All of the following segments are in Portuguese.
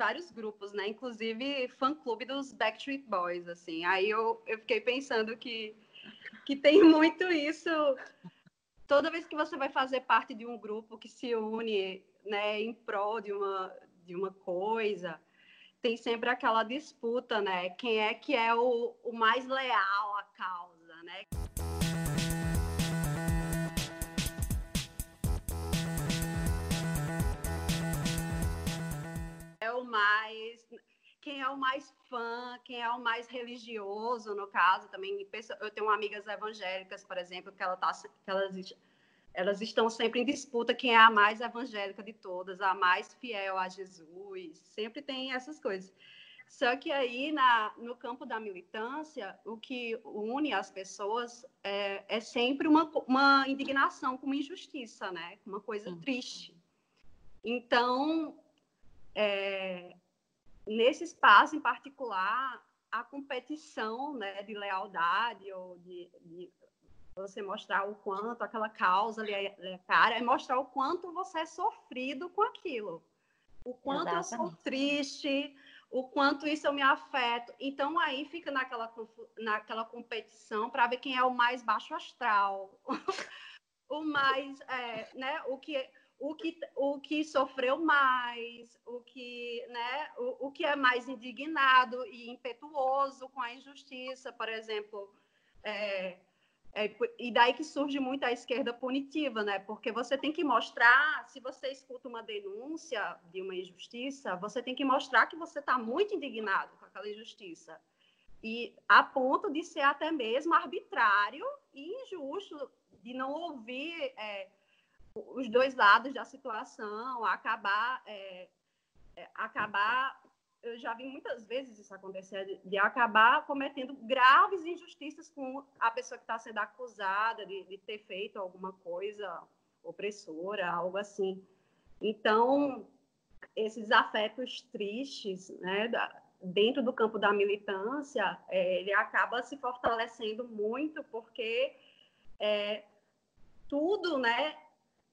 vários grupos, né? Inclusive fã-clube dos Backstreet Boys, assim. Aí eu, eu fiquei pensando que, que tem muito isso. Toda vez que você vai fazer parte de um grupo que se une, né, em prol de uma, de uma coisa, tem sempre aquela disputa, né? Quem é que é o, o mais leal à causa, né? Quem é o mais fã, quem é o mais religioso, no caso, também eu tenho amigas evangélicas, por exemplo, que, ela tá, que elas elas estão sempre em disputa quem é a mais evangélica de todas, a mais fiel a Jesus, sempre tem essas coisas. Só que aí, na, no campo da militância, o que une as pessoas é, é sempre uma, uma, indignação com uma injustiça, né? Uma coisa triste. Então, é, nesse espaço em particular, a competição né, de lealdade ou de, de você mostrar o quanto aquela causa ali é, é cara, é mostrar o quanto você é sofrido com aquilo. O quanto Exatamente. eu sou triste, o quanto isso eu me afeto. Então aí fica naquela, naquela competição para ver quem é o mais baixo astral, o mais, é, né, o que o que, o que sofreu mais, o que, né, o, o que é mais indignado e impetuoso com a injustiça, por exemplo, é, é, e daí que surge muito a esquerda punitiva, né? Porque você tem que mostrar, se você escuta uma denúncia de uma injustiça, você tem que mostrar que você está muito indignado com aquela injustiça. E a ponto de ser até mesmo arbitrário e injusto, de não ouvir é, os dois lados da situação, acabar, é, é acabar eu já vi muitas vezes isso acontecer, de, de acabar cometendo graves injustiças com a pessoa que está sendo acusada de, de, ter feito alguma coisa opressora, algo assim. Então, esses afetos tristes, né, da, dentro do campo da militância, é, ele acaba se fortalecendo muito porque é, tudo, né,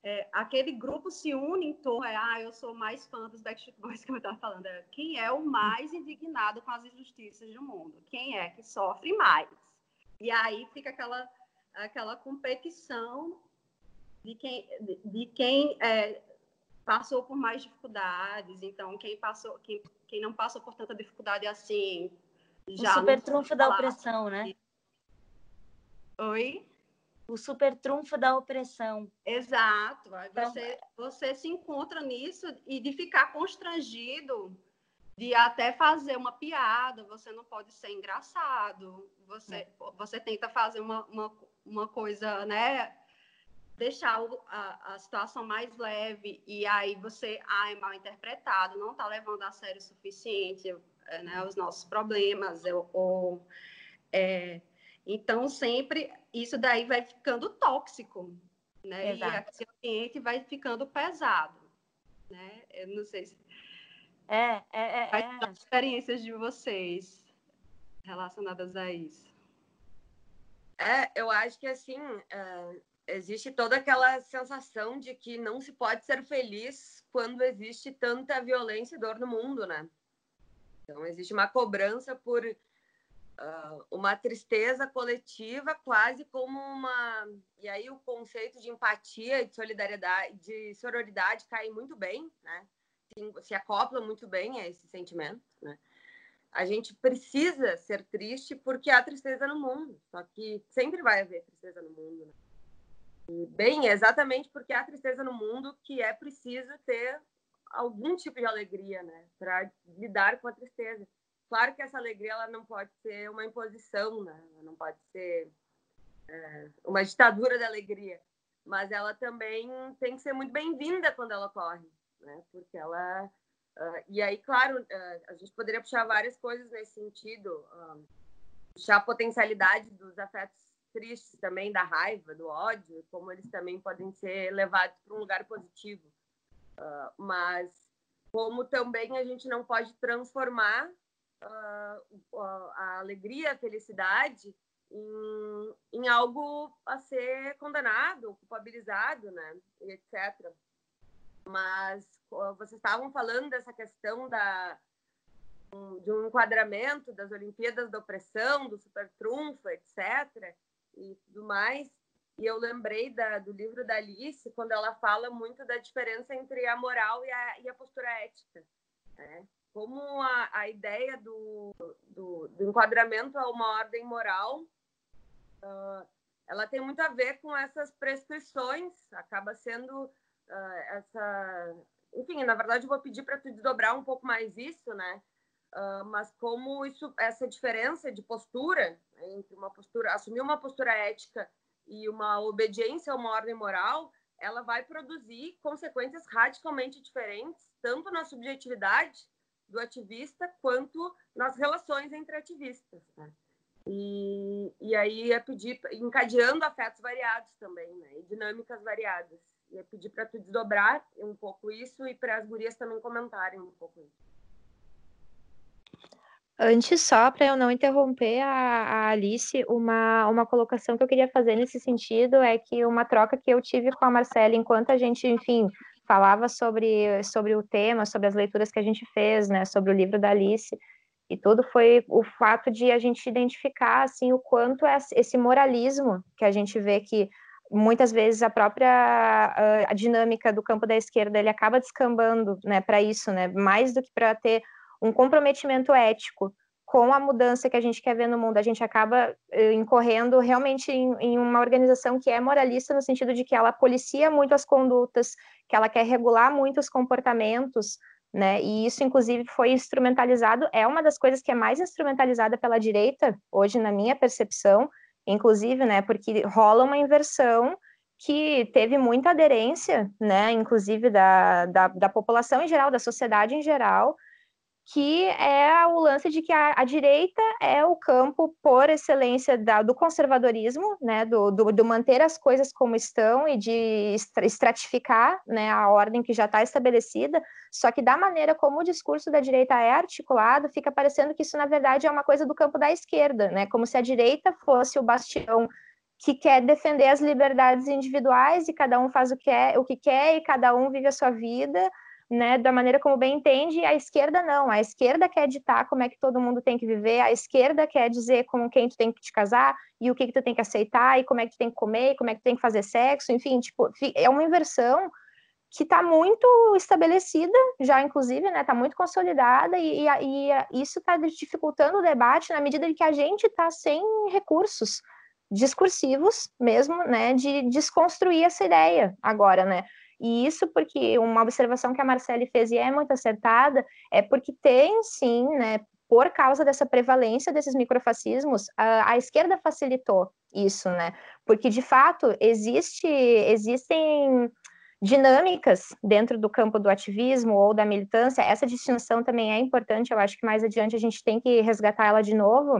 é, aquele grupo se une em torno, é, ah, eu sou mais fã dos Backstreet Boys que eu estava falando, é, quem é o mais indignado com as injustiças do mundo? Quem é que sofre mais? E aí fica aquela, aquela competição de quem, de, de quem é, passou por mais dificuldades, então quem passou, quem, quem não passou por tanta dificuldade assim, já o super trunfo da opressão, né? Oi? O super trunfo da opressão. Exato. Então, você, você se encontra nisso e de ficar constrangido, de até fazer uma piada, você não pode ser engraçado, você, é. você tenta fazer uma, uma, uma coisa, né? Deixar a, a situação mais leve e aí você ah, é mal interpretado, não está levando a sério o suficiente né, os nossos problemas, ou, ou é, então, sempre isso daí vai ficando tóxico, né? Exato. E o ambiente vai ficando pesado, né? Eu não sei se... É, é, é. Quais é. as experiências de vocês relacionadas a isso? É, eu acho que, assim, uh, existe toda aquela sensação de que não se pode ser feliz quando existe tanta violência e dor no mundo, né? Então, existe uma cobrança por uh, uma tristeza coletiva, quase como uma. E aí o conceito de empatia, de solidariedade, de sororidade cai muito bem, né? Se, se acopla muito bem a esse sentimento, né? A gente precisa ser triste porque há tristeza no mundo, só que sempre vai haver tristeza no mundo. Né? E, bem, é exatamente porque há tristeza no mundo que é preciso ter algum tipo de alegria, né, para lidar com a tristeza. Claro que essa alegria ela não pode ser uma imposição, né? Ela não pode ser é, uma ditadura da alegria, mas ela também tem que ser muito bem-vinda quando ela ocorre, né? Porque ela uh, e aí, claro, uh, a gente poderia puxar várias coisas nesse sentido, uh, puxar a potencialidade dos afetos tristes também, da raiva, do ódio, como eles também podem ser levados para um lugar positivo, mas como também a gente não pode transformar uh, a alegria, a felicidade em, em, algo a ser condenado, culpabilizado, né? E etc. Mas vocês estavam falando dessa questão da, de um enquadramento das Olimpíadas da Opressão, do super trunfo, etc. e tudo mais. E eu lembrei da, do livro da Alice, quando ela fala muito da diferença entre a moral e a, e a postura ética. Né? Como a, a ideia do, do, do, enquadramento a uma ordem moral, uh, ela tem muito a ver com essas prescrições, acaba sendo uh, essa... Enfim, na verdade, eu vou pedir para tu desdobrar um pouco mais isso, né? Uh, mas como isso, essa diferença de postura né, entre uma postura, assumir uma postura ética e uma obediência a uma ordem moral, ela vai produzir consequências radicalmente diferentes, tanto na subjetividade do ativista quanto nas relações entre ativistas. Né? E, e aí é pedir, encadeando afetos variados também, né? e dinâmicas variadas. E é pedir para tu desdobrar um pouco isso e para as gurias também comentarem um pouco isso. Antes, só para eu não interromper a, a, Alice, uma, uma colocação que eu queria fazer nesse sentido é que uma troca que eu tive com a Marcela enquanto a gente, enfim, falava sobre, sobre o tema, sobre as leituras que a gente fez, né, sobre o livro da Alice, e tudo foi o fato de a gente identificar, assim, o quanto é esse moralismo que a gente vê que muitas vezes a própria a, a dinâmica do campo da esquerda ele acaba descambando, né, para isso, né, mais do que para ter um comprometimento ético com a mudança que a gente quer ver no mundo, a gente acaba uh, incorrendo realmente em, em, uma organização que é moralista no sentido de que ela policia muito as condutas, que ela quer regular muito os comportamentos, né? E isso, inclusive, foi instrumentalizado, é uma das coisas que é mais instrumentalizada pela direita, hoje, na minha percepção, inclusive, né? Porque rola uma inversão que teve muita aderência, né? Inclusive da, da, da população em geral, da sociedade em geral, que é o lance de que a, a direita é o campo por excelência da, do conservadorismo, né, do, do, do, manter as coisas como estão e de estratificar né, a ordem que já está estabelecida, só que da maneira como o discurso da direita é articulado, fica parecendo que isso, na verdade, é uma coisa do campo da esquerda, né, como se a direita fosse o bastião que quer defender as liberdades individuais e cada um faz o que, é, o que quer e cada um vive a sua vida, né, da maneira como bem entende, a esquerda não. A esquerda quer ditar como é que todo mundo tem que viver, a esquerda quer dizer com quem tu tem que te casar e o que que tu tem que aceitar e como é que tu tem que comer, como é que tu tem que fazer sexo, enfim, tipo, é uma inversão que está muito estabelecida, já inclusive, né, está muito consolidada e, e, e isso está dificultando o debate na medida em que a gente está sem recursos discursivos mesmo, né, de desconstruir essa ideia agora, né, e isso porque uma observação que a Marcele fez e é muito acertada é porque tem sim, né, por causa dessa prevalência desses microfascismos, a, a, esquerda facilitou isso, né? Porque de fato existe, existem dinâmicas dentro do campo do ativismo ou da militância. Essa distinção também é importante. Eu acho que mais adiante a gente tem que resgatar ela de novo.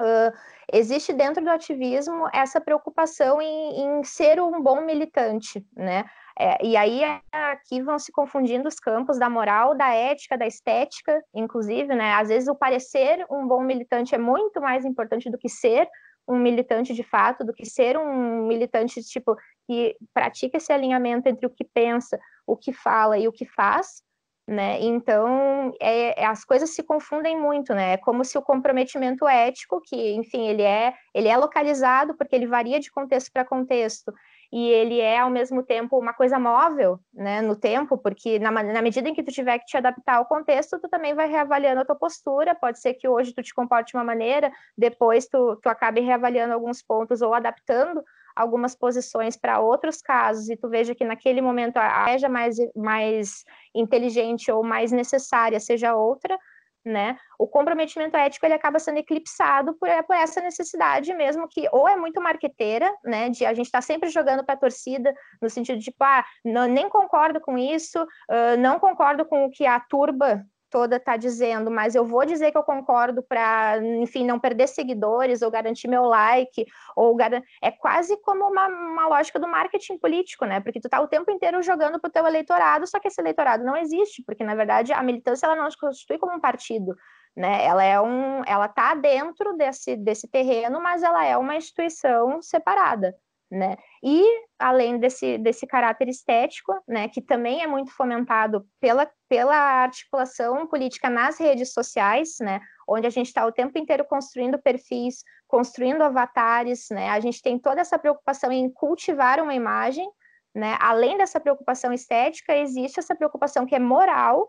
Uh, existe dentro do ativismo essa preocupação em, em ser um bom militante, né? É, e aí aqui vão se confundindo os campos da moral, da ética, da estética, inclusive, né? Às vezes o parecer um bom militante é muito mais importante do que ser um militante de fato, do que ser um militante tipo que pratica esse alinhamento entre o que pensa, o que fala e o que faz, né? Então, é, é, as coisas se confundem muito, né? É como se o comprometimento ético, que, enfim, ele é, ele é localizado porque ele varia de contexto para contexto, e ele é ao mesmo tempo uma coisa móvel, né, no tempo, porque na, na, medida em que tu tiver que te adaptar ao contexto, tu também vai reavaliando a tua postura, pode ser que hoje tu te comporte de uma maneira, depois tu, tu acabe reavaliando alguns pontos ou adaptando algumas posições para outros casos e tu veja que naquele momento a estratégia mais, mais inteligente ou mais necessária seja outra, né? O comprometimento ético ele acaba sendo eclipsado por, por essa necessidade mesmo que ou é muito marqueteira, né? De a gente estar tá sempre jogando para a torcida no sentido de tipo, ah, não, nem concordo com isso, uh, não concordo com o que a turba toda está dizendo, mas eu vou dizer que eu concordo para, enfim, não perder seguidores ou garantir meu like, ou é quase como uma, uma lógica do marketing político, né? Porque tu tá o tempo inteiro jogando para o teu eleitorado, só que esse eleitorado não existe, porque na verdade a militância ela não se constitui como um partido, né? Ela é um, ela tá dentro desse desse terreno, mas ela é uma instituição separada. Né? E além desse, desse caráter estético, né, que também é muito fomentado pela, pela articulação política nas redes sociais, né, onde a gente está o tempo inteiro construindo perfis, construindo avatares, né, a gente tem toda essa preocupação em cultivar uma imagem, né, além dessa preocupação estética, existe essa preocupação que é moral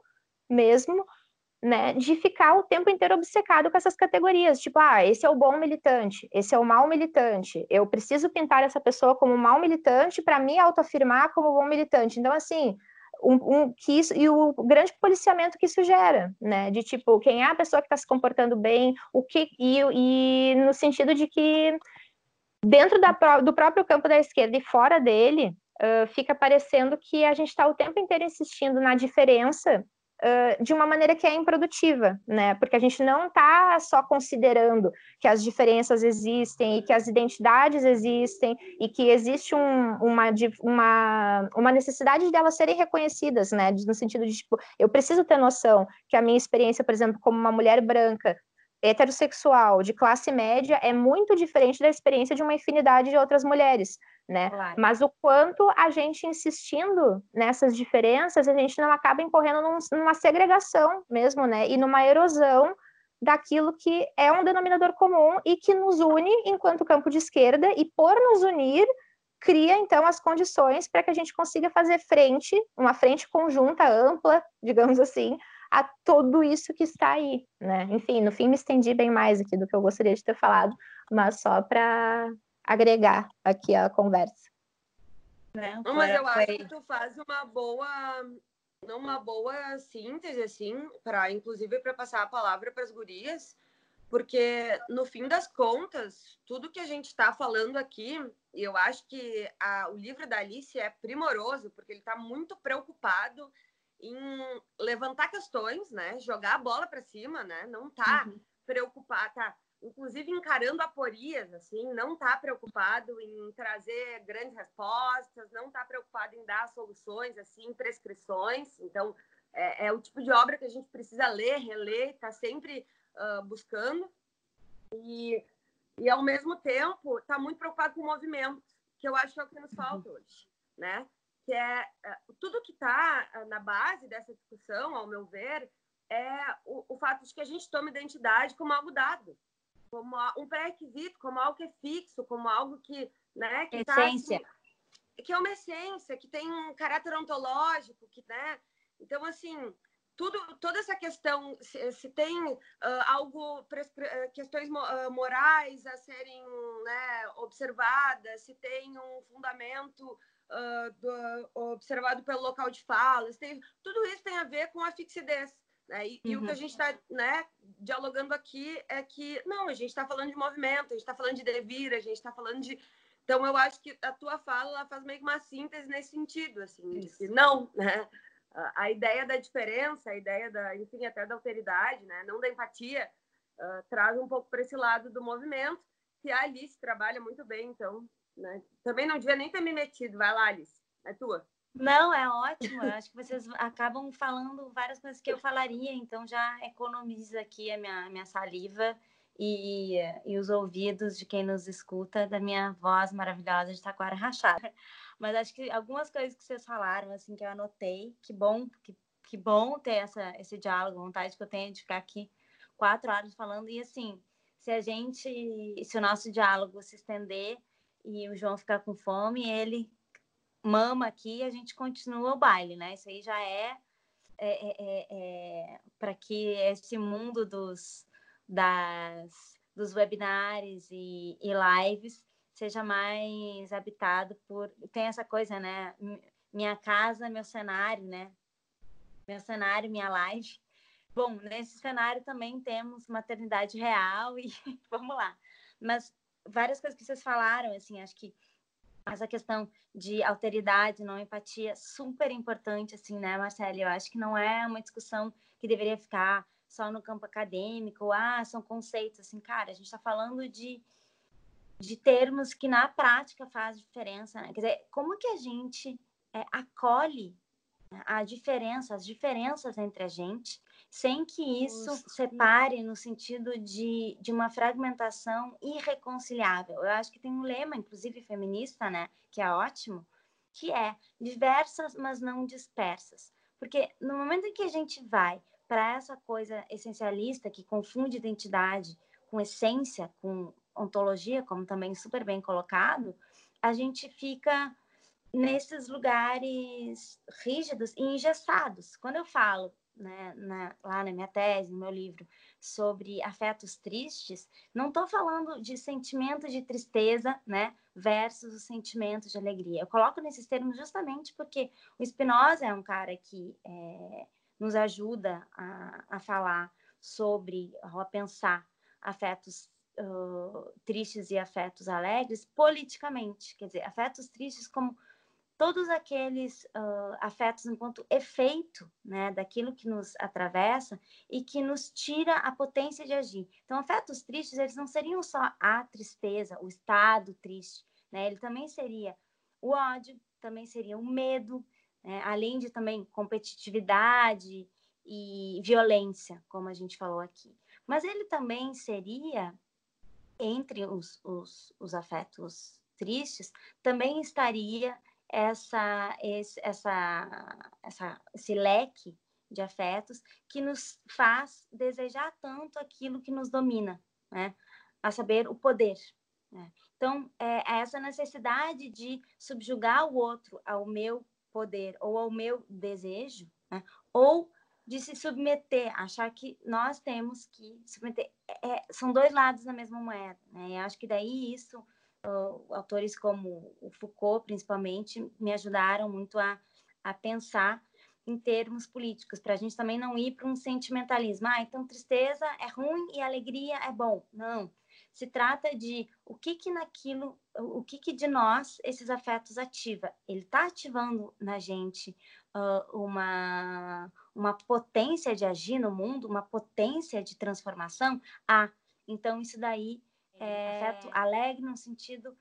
mesmo, né, de ficar o tempo inteiro obcecado com essas categorias, tipo, ah, esse é o bom militante, esse é o mau militante, eu preciso pintar essa pessoa como mau militante para me autoafirmar como bom militante. Então, assim, um, um, que isso, e o grande policiamento que isso gera, né, de tipo, quem é a pessoa que está se comportando bem, o que, e, e no sentido de que dentro da, do próprio campo da esquerda e fora dele, uh, fica parecendo que a gente está o tempo inteiro insistindo na diferença de uma maneira que é improdutiva, né? Porque a gente não está só considerando que as diferenças existem e que as identidades existem e que existe um, uma, uma, uma necessidade de elas serem reconhecidas, né? No sentido de, tipo, eu preciso ter noção que a minha experiência, por exemplo, como uma mulher branca, heterossexual, de classe média, é muito diferente da experiência de uma infinidade de outras mulheres né? Claro. Mas o quanto a gente insistindo nessas diferenças, a gente não acaba incorrendo num, numa segregação mesmo, né? E numa erosão daquilo que é um denominador comum e que nos une enquanto campo de esquerda e por nos unir cria então as condições para que a gente consiga fazer frente, uma frente conjunta ampla, digamos assim, a tudo isso que está aí, né? Enfim, no fim me estendi bem mais aqui do que eu gostaria de ter falado, mas só para agregar aqui a conversa. Né? Não, mas eu acho que tu faz uma boa uma boa síntese assim para inclusive para passar a palavra para as gurias porque no fim das contas tudo que a gente está falando aqui e eu acho que a, o livro da Alice é primoroso porque ele está muito preocupado em levantar questões né jogar a bola para cima né não tá uhum. preocupado tá inclusive encarando aporias, assim, não está preocupado em trazer grandes respostas, não está preocupado em dar soluções, assim, prescrições. Então, é, é, o tipo de obra que a gente precisa ler, reler, está sempre uh, buscando. E, e, ao mesmo tempo, está muito preocupado com o movimento, que eu acho que é o que nos falta uhum. hoje, né? Que é uh, tudo que está uh, na base dessa discussão, ao meu ver, é o, o fato de que a gente toma identidade como algo dado, como um pré-requisito, como algo que é fixo, como algo que, né, que tá, essência. Tá, assim, que é uma essência, que tem um caráter ontológico, que, né? Então, assim, tudo, toda essa questão, se, se tem uh, algo, questões uh, morais a serem né, observadas, se tem um fundamento uh, do, observado pelo local de fala, tem, tudo isso tem a ver com a fixidez. Né? E, uhum. e, o que a uhum. gente está né, dialogando aqui é que, não, a gente está falando de movimento, a gente está falando de devir, a gente está falando de. Então, eu acho que a tua fala faz meio que uma síntese nesse sentido, assim, de que não, né? A, a ideia da diferença, a ideia da, enfim, até da alteridade, né? Não da empatia, uh, traz um pouco para esse lado do movimento, que a Alice trabalha muito bem, então, né? Também não devia nem ter me metido. Vai lá, Alice, é tua. Não, é ótimo. Eu acho que vocês acabam falando várias coisas que eu falaria, então já economiza aqui a minha, minha saliva e, e os ouvidos de quem nos escuta da minha voz maravilhosa de taquara rachada. Mas acho que algumas coisas que vocês falaram, assim, que eu anotei, que bom, que, que bom ter essa, esse diálogo, vontade que eu tenho de ficar aqui quatro horas falando. E assim, se a gente, se o nosso diálogo se estender e o João ficar com fome, ele mama aqui, a gente continua o baile, né? Isso aí já é, é, é, é, é para que esse mundo dos, das, dos webinários e, e, lives seja mais habitado por. Tem essa coisa, né? Minha casa, meu cenário, né? Meu cenário, minha live. Bom, nesse cenário também temos maternidade real e vamos lá. Mas várias coisas que vocês falaram, assim, acho que essa questão de alteridade, não empatia, super importante, assim, né, Marcela? Eu acho que não é uma discussão que deveria ficar só no campo acadêmico, ah, são conceitos, assim, cara, a gente está falando de, de termos que na prática faz diferença, né? Quer dizer, como que a gente é, acolhe a diferença, as diferenças entre a gente, sem que isso separe no sentido de, de uma fragmentação irreconciliável. Eu acho que tem um lema, inclusive feminista, né, que é ótimo, que é diversas, mas não dispersas. Porque no momento em que a gente vai para essa coisa essencialista que confunde identidade com essência, com ontologia, como também super bem colocado, a gente fica nesses lugares rígidos e engessados. Quando eu falo né, na, lá na minha tese, no meu livro, sobre afetos tristes, não estou falando de sentimento de tristeza, né, versus o sentimento de alegria. Eu coloco nesses termos justamente porque o Spinoza é um cara que é, nos ajuda a, a falar sobre, a pensar afetos uh, tristes e afetos alegres politicamente, quer dizer, afetos tristes como todos aqueles uh, afetos enquanto efeito né, daquilo que nos atravessa e que nos tira a potência de agir. Então, afetos tristes, eles não seriam só a tristeza, o estado triste, né? ele também seria o ódio, também seria o medo, né? além de também competitividade e violência, como a gente falou aqui. Mas ele também seria, entre os, os, os afetos tristes, também estaria essa, esse, essa, essa, esse leque de afetos que nos faz desejar tanto aquilo que nos domina, né? a saber, o poder. Né? Então, é, é essa necessidade de subjugar o outro ao meu poder ou ao meu desejo, né? ou de se submeter, achar que nós temos que submeter. É, é são dois lados da mesma moeda. Né? Eu acho que daí isso uh, autores como o Foucault, principalmente, me ajudaram muito a, a pensar em termos políticos, para a gente também não ir para um sentimentalismo. Ah, então tristeza é ruim e alegria é bom. Não. Se trata de o que que naquilo, o que que de nós esses afetos ativa. Ele está ativando na gente uh, uma, uma potência de agir no mundo, uma potência de transformação. Ah, então isso daí é, afeto alegre no sentido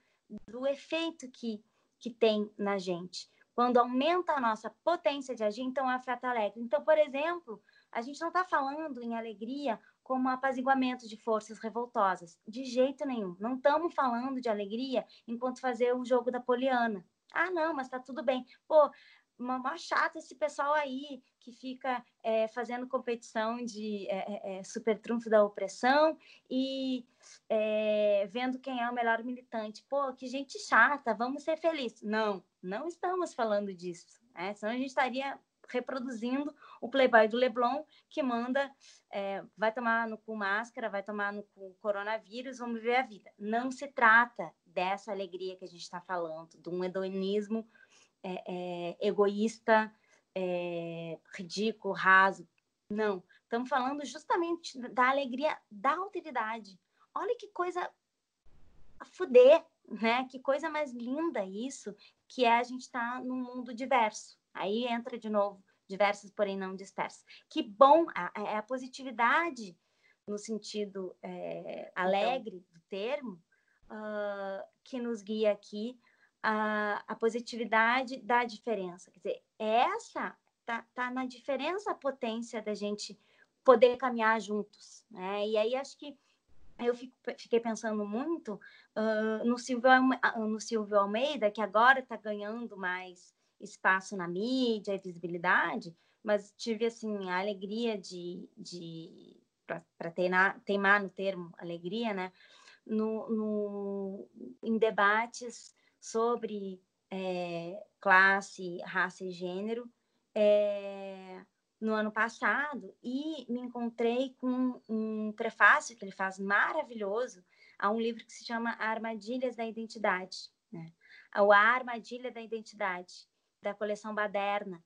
do efeito que, que tem na gente. Quando aumenta a nossa potência de agir, então é afeto alegre. Então, por exemplo, a gente não está falando em alegria como apaziguamento de forças revoltosas. De jeito nenhum. Não estamos falando de alegria enquanto fazer o jogo da Poliana. Ah, não, mas está tudo bem. Pô, uma chata esse pessoal aí que fica é, fazendo competição de é, é, é, super trunfo da opressão e é, vendo quem é o melhor militante. Pô, que gente chata, vamos ser felizes. Não, não estamos falando disso. Né? Senão a gente estaria reproduzindo o playboy do Leblon, que manda, é, vai tomar no cu máscara, vai tomar no cu coronavírus, vamos viver a vida. Não se trata dessa alegria que a gente está falando, de um hedonismo é, é, egoísta, é, ridículo, raso. Não. Estamos falando justamente da alegria da alteridade. Olha que coisa a fuder, né? Que coisa mais linda isso, que é a gente estar tá num mundo diverso. Aí entra de novo, diversos, porém não dispersos. Que bom, é a, positividade no sentido é, alegre do termo, uh, que nos guia aqui a, a positividade da diferença. Quer dizer, essa tá, tá na diferença a potência da gente poder caminhar juntos, né? E aí acho que eu fico, fiquei pensando muito uh, no, Silvio, no Silvio Almeida, que agora está ganhando mais espaço na mídia e visibilidade, mas tive assim a alegria de, de para teimar, teimar no termo alegria, né? No, no, em debates sobre é, classe, raça e gênero é, no ano passado e me encontrei com um prefácio que ele faz maravilhoso a um livro que se chama Armadilhas da Identidade, né? A Armadilha da Identidade, da coleção Baderna,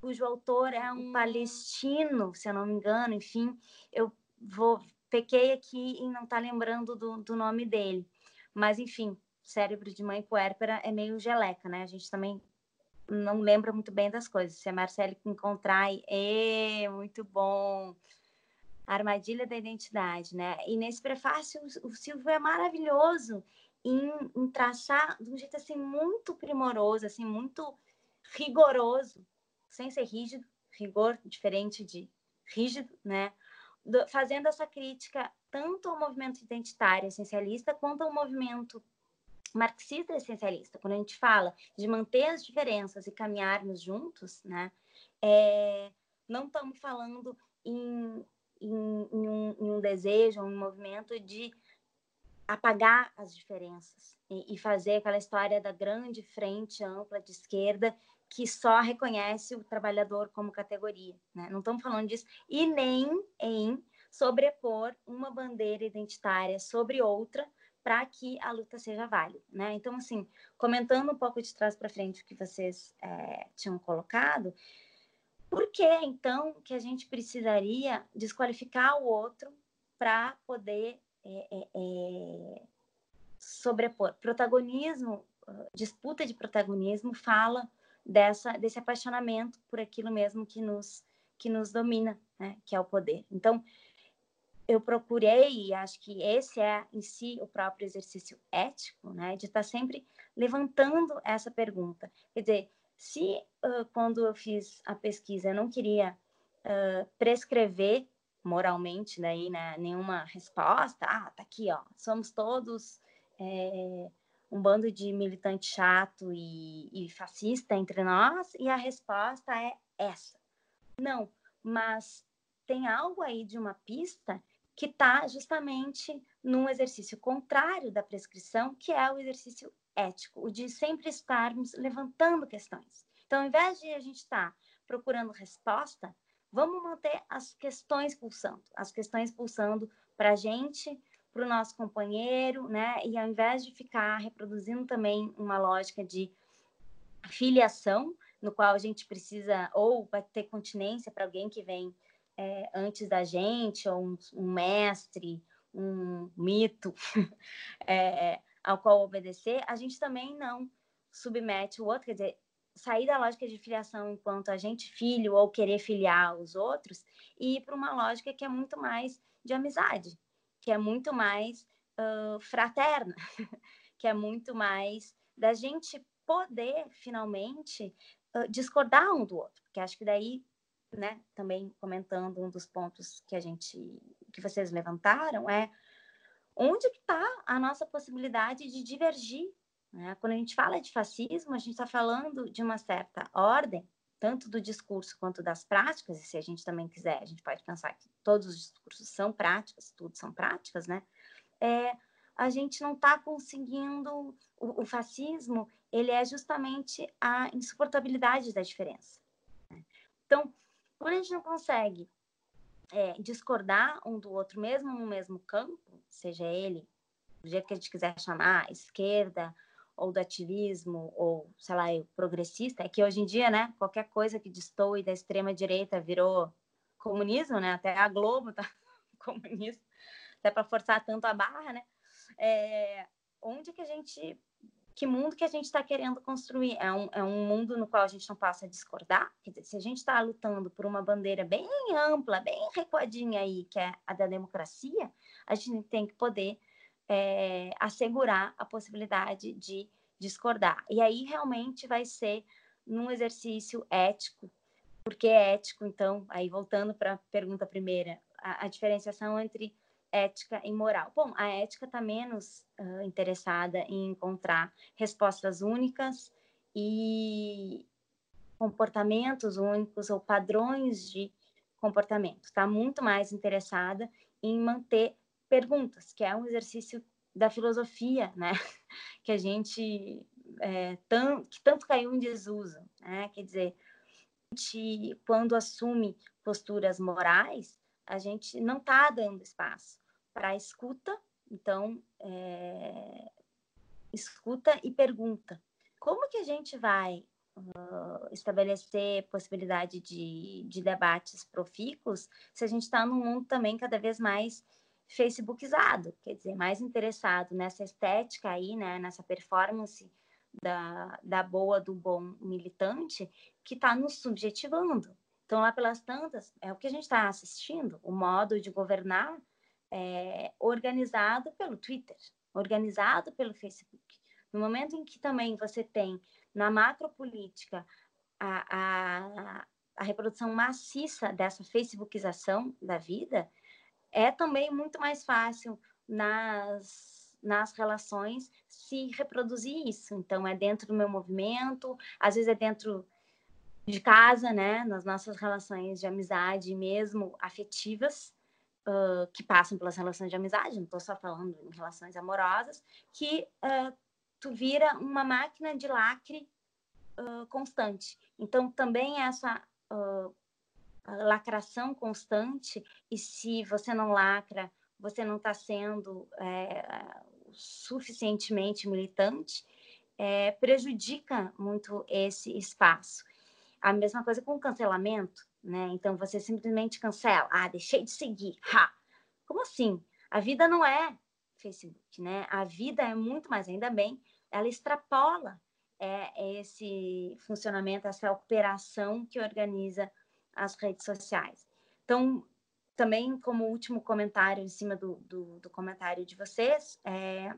cujo autor é um palestino, se eu não me engano, enfim, eu vou pequei aqui em não estar tá lembrando do, do nome dele, mas enfim, cérebro de mãe puérpera é meio geleca, né? A gente também não lembra muito bem das coisas. Se a Marcele encontrar, é muito bom. Armadilha da identidade, né? E nesse prefácio, o Silvio é maravilhoso em, em traçar de um jeito assim muito primoroso, assim muito rigoroso, sem ser rígido, rigor diferente de rígido, né? Do, fazendo essa crítica tanto ao movimento identitário essencialista quanto ao movimento marxista essencialista. Quando a gente fala de manter as diferenças e caminharmos juntos, né? É, não estamos falando em, em, em, um, em um desejo, um movimento de apagar as diferenças e, e, fazer aquela história da grande frente ampla de esquerda que só reconhece o trabalhador como categoria. Né? Não estamos falando disso. E nem em sobrepor uma bandeira identitária sobre outra para que a luta seja válida. Né? Então, assim, comentando um pouco de trás para frente o que vocês é, tinham colocado, por que então que a gente precisaria desqualificar o outro para poder é, é, é, sobrepor? Protagonismo, disputa de protagonismo fala dessa desse apaixonamento por aquilo mesmo que nos que nos domina, né? que é o poder. Então, eu procurei, e acho que esse é em si o próprio exercício ético, né, de estar sempre levantando essa pergunta. Quer dizer, se uh, quando eu fiz a pesquisa eu não queria uh, prescrever moralmente daí né, nenhuma resposta, ah, tá aqui, ó, somos todos é, um bando de militante chato e, e fascista entre nós, e a resposta é essa. Não, mas tem algo aí de uma pista que está justamente num exercício contrário da prescrição, que é o exercício ético, o de sempre estarmos levantando questões. Então, ao invés de a gente estar tá procurando resposta, vamos manter as questões pulsando, as questões pulsando para a gente, para o nosso companheiro, né? E ao invés de ficar reproduzindo também uma lógica de filiação, no qual a gente precisa ou vai ter continência para alguém que vem é, antes da gente, ou um, um mestre, um mito é, ao qual obedecer, a gente também não submete o outro, quer dizer, sair da lógica de filiação enquanto agente filho ou querer filiar os outros e ir para uma lógica que é muito mais de amizade, que é muito mais uh, fraterna, que é muito mais da gente poder finalmente uh, discordar um do outro, porque acho que daí, né, também comentando um dos pontos que a gente, que vocês levantaram é onde está a nossa possibilidade de divergir né? Quando a gente fala de fascismo, a gente está falando de uma certa ordem, tanto do discurso quanto das práticas, e se a gente também quiser, a gente pode pensar que todos os discursos são práticas, tudo são práticas, né? É, a gente não está conseguindo. O, o, fascismo, ele é justamente a insuportabilidade da diferença. Né? Então, quando a gente não consegue é, discordar um do outro, mesmo no mesmo campo, seja ele do jeito que a gente quiser chamar, esquerda, ou do ativismo, ou, sei lá, progressista, é que hoje em dia, né, qualquer coisa que destoe da extrema-direita virou comunismo, né, até a Globo tá comunista, até para forçar tanto a barra, né, é, onde que a gente, que mundo que a gente está querendo construir? É um, é um mundo no qual a gente não passa a discordar? Quer dizer, se a gente está lutando por uma bandeira bem ampla, bem recuadinha aí, que é a da democracia, a gente tem que poder é, assegurar a possibilidade de discordar. E aí realmente vai ser num exercício ético, porque é ético, então, aí voltando para a pergunta primeira, a, a, diferenciação entre ética e moral. Bom, a ética está menos uh, interessada em encontrar respostas únicas e comportamentos únicos ou padrões de comportamento. Está muito mais interessada em manter perguntas, que é um exercício da filosofia, né? Que a gente é, tão, que tanto caiu em desuso, né? Quer dizer, a gente, quando assume posturas morais, a gente não está dando espaço para escuta, então é, escuta e pergunta. Como que a gente vai uh, estabelecer possibilidade de, de debates profícuos se a gente está num mundo também cada vez mais facebookizado, quer dizer, mais interessado nessa estética aí, né, nessa performance da, da boa, do bom militante, que está nos subjetivando. Então, lá pelas tantas, é o que a gente está assistindo, o modo de governar é, organizado pelo Twitter, organizado pelo Facebook. No momento em que também você tem, na macropolítica, a, a, a reprodução maciça dessa facebookização da vida, é também muito mais fácil nas, nas relações se reproduzir isso. Então, é dentro do meu movimento, às vezes é dentro de casa, né, nas nossas relações de amizade, mesmo afetivas, uh, que passam pelas relações de amizade, não estou só falando em relações amorosas, que uh, tu vira uma máquina de lacre uh, constante. Então, também essa lacração constante, e se você não lacra, você não está sendo é, suficientemente militante, é, prejudica muito esse espaço. A mesma coisa com o cancelamento, né? Então você simplesmente cancela, ah, deixei de seguir, ha! Como assim? A vida não é Facebook, né? A vida é muito mais, ainda bem, ela extrapola é, esse funcionamento, essa operação que organiza as redes sociais. Então, também como último comentário em cima do, do, do comentário de vocês, é,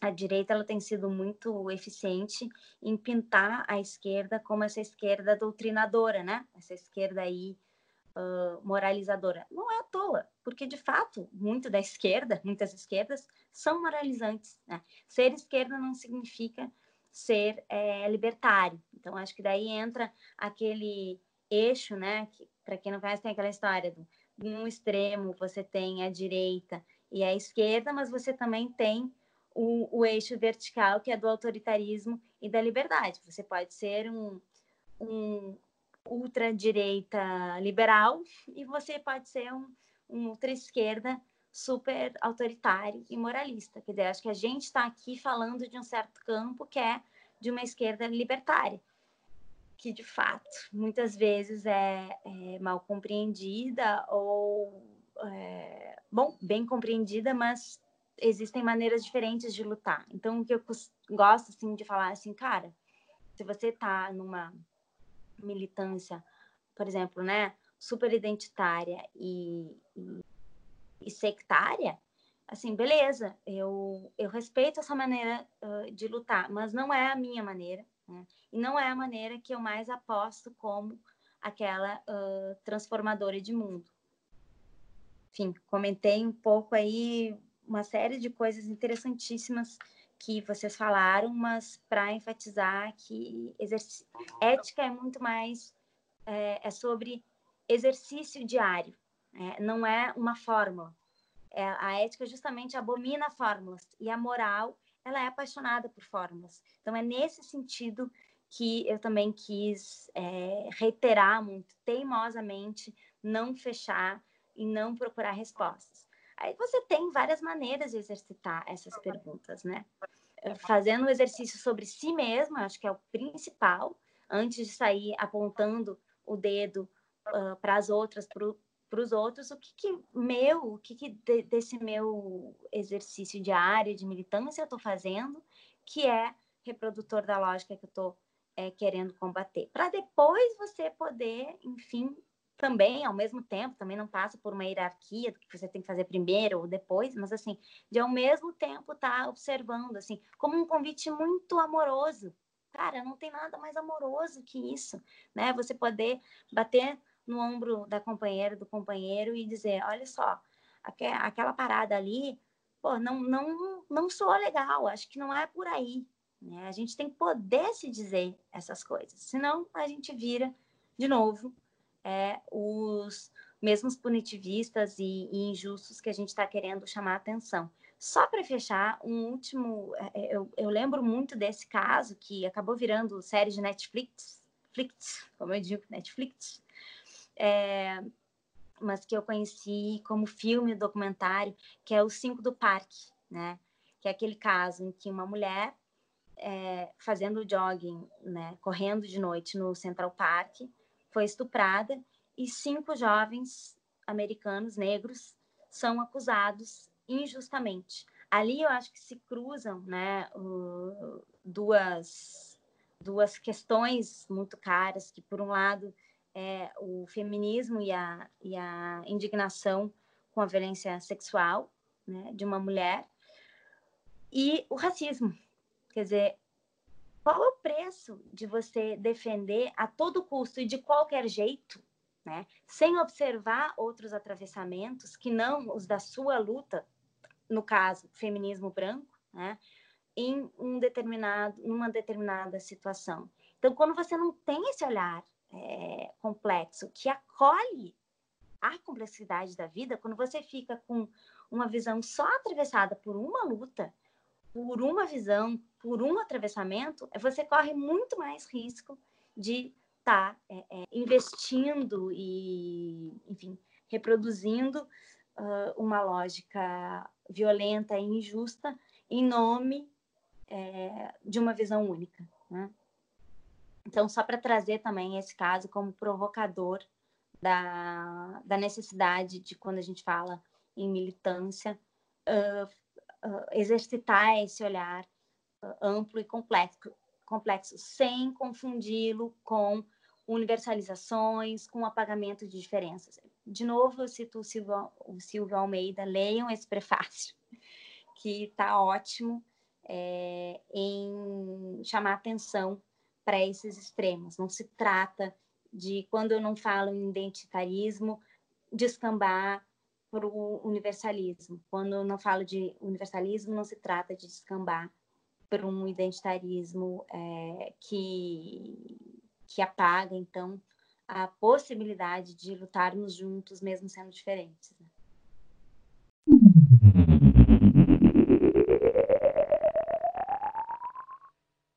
a direita ela tem sido muito eficiente em pintar a esquerda como essa esquerda doutrinadora, né? Essa esquerda aí uh, moralizadora. Não é à toa, porque de fato, muito da esquerda, muitas esquerdas são moralizantes. Né? Ser esquerda não significa ser é, libertário. Então, acho que daí entra aquele eixo, né? Que, para quem não conhece, tem aquela história do num extremo você tem a direita e a esquerda, mas você também tem o, o eixo vertical, que é do autoritarismo e da liberdade. Você pode ser um, um ultradireita liberal e você pode ser um, um ultra-esquerda super autoritário e moralista. Quer dizer, acho que a gente está aqui falando de um certo campo que é de uma esquerda libertária, que de fato muitas vezes é, é mal compreendida ou, é, bom, bem compreendida, mas existem maneiras diferentes de lutar. Então, o que eu gosto, assim, de falar, assim, cara, se você tá numa militância, por exemplo, né, super identitária e, e, e sectária, assim, beleza, eu, eu respeito essa maneira uh, de lutar, mas não é a minha maneira, né? E não é a maneira que eu mais aposto como aquela uh, transformadora de mundo. Enfim, comentei um pouco aí uma série de coisas interessantíssimas que vocês falaram, mas para enfatizar que ética é muito mais é, é sobre exercício diário, é, não é uma fórmula. É, a ética justamente abomina fórmulas e a moral ela é apaixonada por fórmulas. Então é nesse sentido que eu também quis é, reiterar muito teimosamente não fechar e não procurar respostas. Aí você tem várias maneiras de exercitar essas perguntas, né? Eh, fazendo um exercício sobre si mesmo, acho que é o principal, antes de sair apontando o dedo uh, para as outras, para os outros, o que, que meu, o que, que de, desse meu exercício diário de militância eu estou fazendo, que é reprodutor da lógica que eu estou é, querendo combater, para depois você poder, enfim, também, ao mesmo tempo, também não passa por uma hierarquia do que você tem que fazer primeiro ou depois, mas assim, de ao mesmo tempo estar tá observando, assim, como um convite muito amoroso. Cara, não tem nada mais amoroso que isso, né? Você poder bater no ombro da companheira, do companheiro e dizer, olha só, aquela parada ali, pô, não, não, não soa legal, acho que não é por aí, né? A gente tem que poder se dizer essas coisas, senão a gente vira, de novo, é, os mesmos punitivistas e, e injustos que a gente está querendo chamar a atenção. Só para fechar, um último. É, é, eu, eu, lembro muito desse caso que acabou virando série de Netflix, Netflix como eu digo, Netflix, é, mas que eu conheci como filme documentário, que é O Cinco do Parque, né? Que é aquele caso em que uma mulher é, fazendo jogging, né, correndo de noite no Central Park, foi estuprada e cinco jovens americanos negros são acusados injustamente. Ali eu acho que se cruzam né, duas, duas questões muito caras, que por um lado é o feminismo e a, e a indignação com a violência sexual né, de uma mulher, e o racismo. Quer dizer, qual é o preço de você defender a todo custo e de qualquer jeito, né, sem observar outros atravessamentos que não os da sua luta, no caso, feminismo branco, né, em um determinado, numa determinada situação. Então, quando você não tem esse olhar é, complexo que acolhe a complexidade da vida, quando você fica com uma visão só atravessada por uma luta, por uma visão, por um atravessamento, você corre muito mais risco de estar tá, é, é, investindo e, enfim, reproduzindo uh, uma lógica violenta e injusta em nome é, de uma visão única. Né? Então, só para trazer também esse caso como provocador da, da necessidade de, quando a gente fala em militância, uh, exercitar esse olhar amplo e complexo, complexo sem confundi-lo com universalizações, com apagamento de diferenças. De novo, eu cito o Silvio, o Silvio Almeida, leiam esse prefácio, que está ótimo é, em chamar atenção para esses extremos. Não se trata de, quando eu não falo em identitarismo, descambar para o universalismo. Quando eu não falo de universalismo, não se trata de descambar para um identitarismo é, que, que apaga, então, a possibilidade de lutarmos juntos, mesmo sendo diferentes. Né?